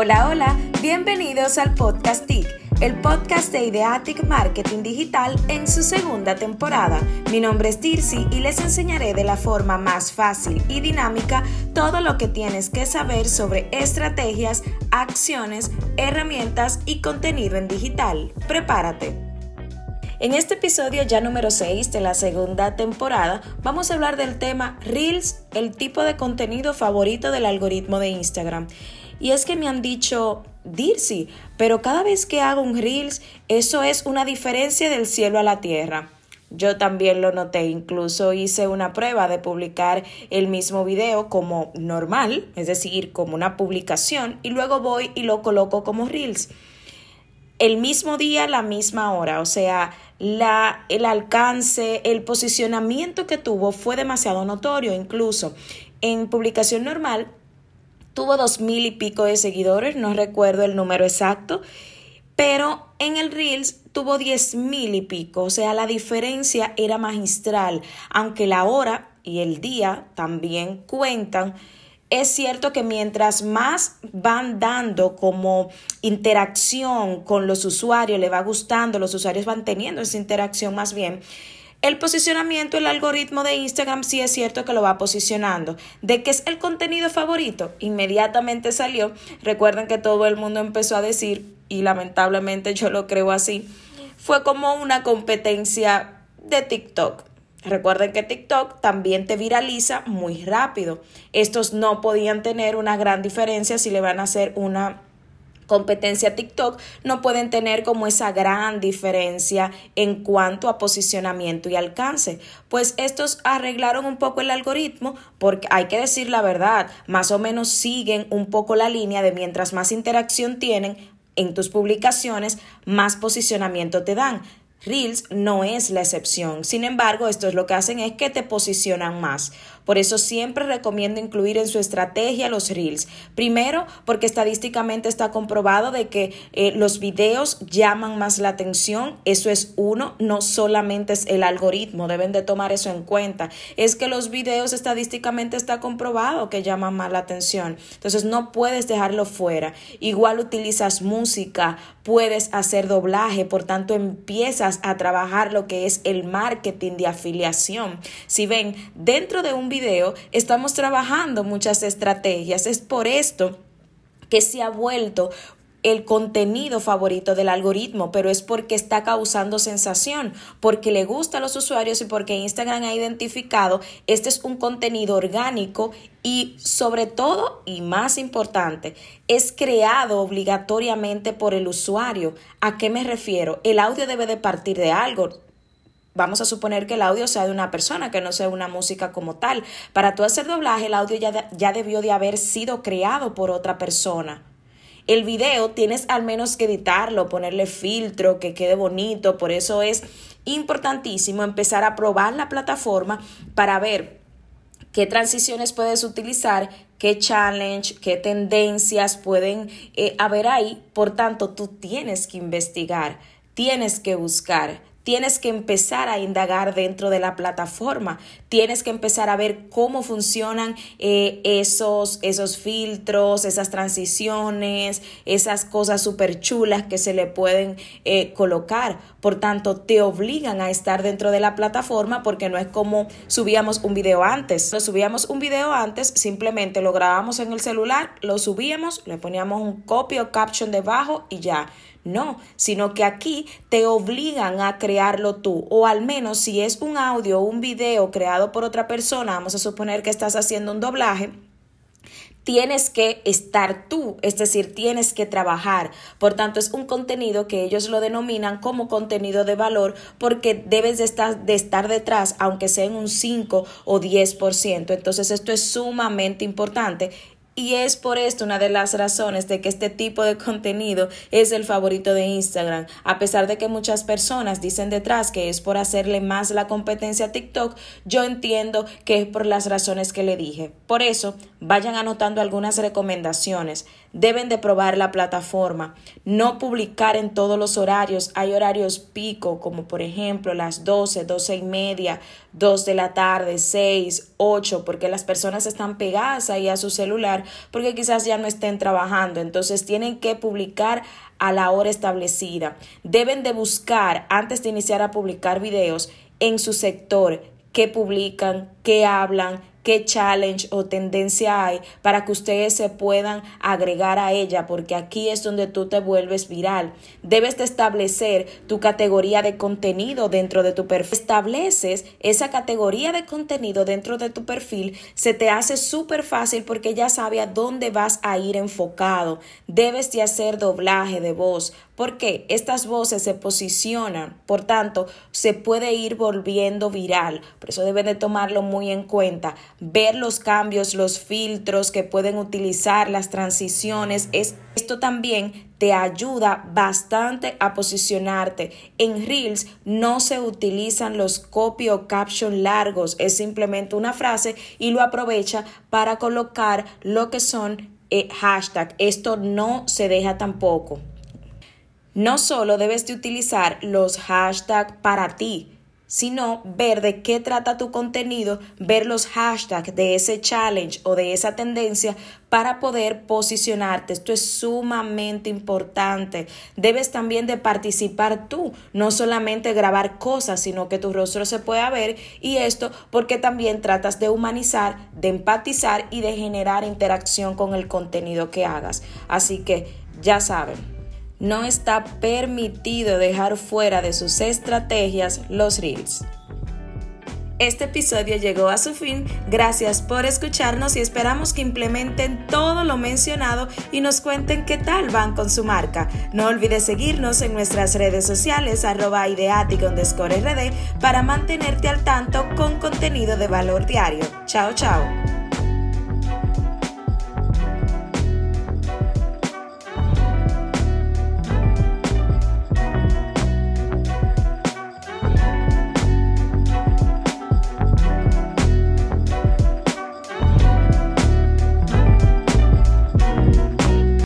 Hola, hola, bienvenidos al podcast TIC, el podcast de Ideatic Marketing Digital en su segunda temporada. Mi nombre es Tirsi y les enseñaré de la forma más fácil y dinámica todo lo que tienes que saber sobre estrategias, acciones, herramientas y contenido en digital. Prepárate. En este episodio ya número 6 de la segunda temporada vamos a hablar del tema Reels, el tipo de contenido favorito del algoritmo de Instagram. Y es que me han dicho, Dircy, pero cada vez que hago un Reels, eso es una diferencia del cielo a la tierra. Yo también lo noté, incluso hice una prueba de publicar el mismo video como normal, es decir, como una publicación, y luego voy y lo coloco como Reels. El mismo día, la misma hora, o sea, la, el alcance, el posicionamiento que tuvo fue demasiado notorio, incluso en publicación normal tuvo dos mil y pico de seguidores, no recuerdo el número exacto, pero en el Reels tuvo diez mil y pico, o sea, la diferencia era magistral, aunque la hora y el día también cuentan. Es cierto que mientras más van dando como interacción con los usuarios, le va gustando, los usuarios van teniendo esa interacción más bien, el posicionamiento, el algoritmo de Instagram sí es cierto que lo va posicionando. ¿De qué es el contenido favorito? Inmediatamente salió. Recuerden que todo el mundo empezó a decir, y lamentablemente yo lo creo así, fue como una competencia de TikTok. Recuerden que TikTok también te viraliza muy rápido. Estos no podían tener una gran diferencia si le van a hacer una competencia TikTok no pueden tener como esa gran diferencia en cuanto a posicionamiento y alcance. Pues estos arreglaron un poco el algoritmo porque hay que decir la verdad, más o menos siguen un poco la línea de mientras más interacción tienen en tus publicaciones, más posicionamiento te dan. Reels no es la excepción. Sin embargo, esto es lo que hacen es que te posicionan más. Por eso siempre recomiendo incluir en su estrategia los reels. Primero, porque estadísticamente está comprobado de que eh, los videos llaman más la atención. Eso es uno, no solamente es el algoritmo, deben de tomar eso en cuenta. Es que los videos estadísticamente está comprobado que llaman más la atención. Entonces no puedes dejarlo fuera. Igual utilizas música, puedes hacer doblaje, por tanto empiezas a trabajar lo que es el marketing de afiliación. Si ven, dentro de un video estamos trabajando muchas estrategias. Es por esto que se ha vuelto el contenido favorito del algoritmo, pero es porque está causando sensación, porque le gusta a los usuarios y porque Instagram ha identificado este es un contenido orgánico y sobre todo y más importante, es creado obligatoriamente por el usuario. ¿A qué me refiero? El audio debe de partir de algo vamos a suponer que el audio sea de una persona, que no sea una música como tal. Para tú hacer doblaje, el audio ya, ya debió de haber sido creado por otra persona. El video tienes al menos que editarlo, ponerle filtro, que quede bonito. Por eso es importantísimo empezar a probar la plataforma para ver qué transiciones puedes utilizar, qué challenge, qué tendencias pueden eh, haber ahí. Por tanto, tú tienes que investigar, tienes que buscar tienes que empezar a indagar dentro de la plataforma, tienes que empezar a ver cómo funcionan eh, esos, esos filtros, esas transiciones, esas cosas súper chulas que se le pueden eh, colocar. Por tanto, te obligan a estar dentro de la plataforma porque no es como subíamos un video antes. Lo subíamos un video antes, simplemente lo grabamos en el celular, lo subíamos, le poníamos un copy o caption debajo y ya no, sino que aquí te obligan a crearlo tú, o al menos si es un audio o un video creado por otra persona, vamos a suponer que estás haciendo un doblaje, tienes que estar tú, es decir, tienes que trabajar. Por tanto, es un contenido que ellos lo denominan como contenido de valor porque debes de estar, de estar detrás, aunque sea en un 5 o 10%. Entonces, esto es sumamente importante y es por esto una de las razones de que este tipo de contenido es el favorito de Instagram. A pesar de que muchas personas dicen detrás que es por hacerle más la competencia a TikTok, yo entiendo que es por las razones que le dije. Por eso, vayan anotando algunas recomendaciones. Deben de probar la plataforma. No publicar en todos los horarios. Hay horarios pico, como por ejemplo las 12, 12 y media, 2 de la tarde, 6, 8, porque las personas están pegadas ahí a su celular porque quizás ya no estén trabajando. Entonces tienen que publicar a la hora establecida. Deben de buscar antes de iniciar a publicar videos en su sector qué publican, qué hablan, qué challenge o tendencia hay para que ustedes se puedan agregar a ella, porque aquí es donde tú te vuelves viral. Debes de establecer tu categoría de contenido dentro de tu perfil. Estableces esa categoría de contenido dentro de tu perfil, se te hace súper fácil porque ya sabe a dónde vas a ir enfocado. Debes de hacer doblaje de voz, porque estas voces se posicionan, por tanto, se puede ir volviendo viral. Por eso deben de tomarlo muy en cuenta ver los cambios, los filtros que pueden utilizar, las transiciones. esto también te ayuda bastante a posicionarte. En Reels no se utilizan los copy o caption largos, es simplemente una frase y lo aprovecha para colocar lo que son eh, hashtag. Esto no se deja tampoco. No solo debes de utilizar los hashtags para ti, sino ver de qué trata tu contenido, ver los hashtags de ese challenge o de esa tendencia para poder posicionarte. Esto es sumamente importante. Debes también de participar tú, no solamente grabar cosas, sino que tu rostro se pueda ver y esto porque también tratas de humanizar, de empatizar y de generar interacción con el contenido que hagas. Así que ya saben no está permitido dejar fuera de sus estrategias los reels. Este episodio llegó a su fin. Gracias por escucharnos y esperamos que implementen todo lo mencionado y nos cuenten qué tal van con su marca. No olvides seguirnos en nuestras redes sociales arroba para mantenerte al tanto con contenido de valor diario. Chao, chao.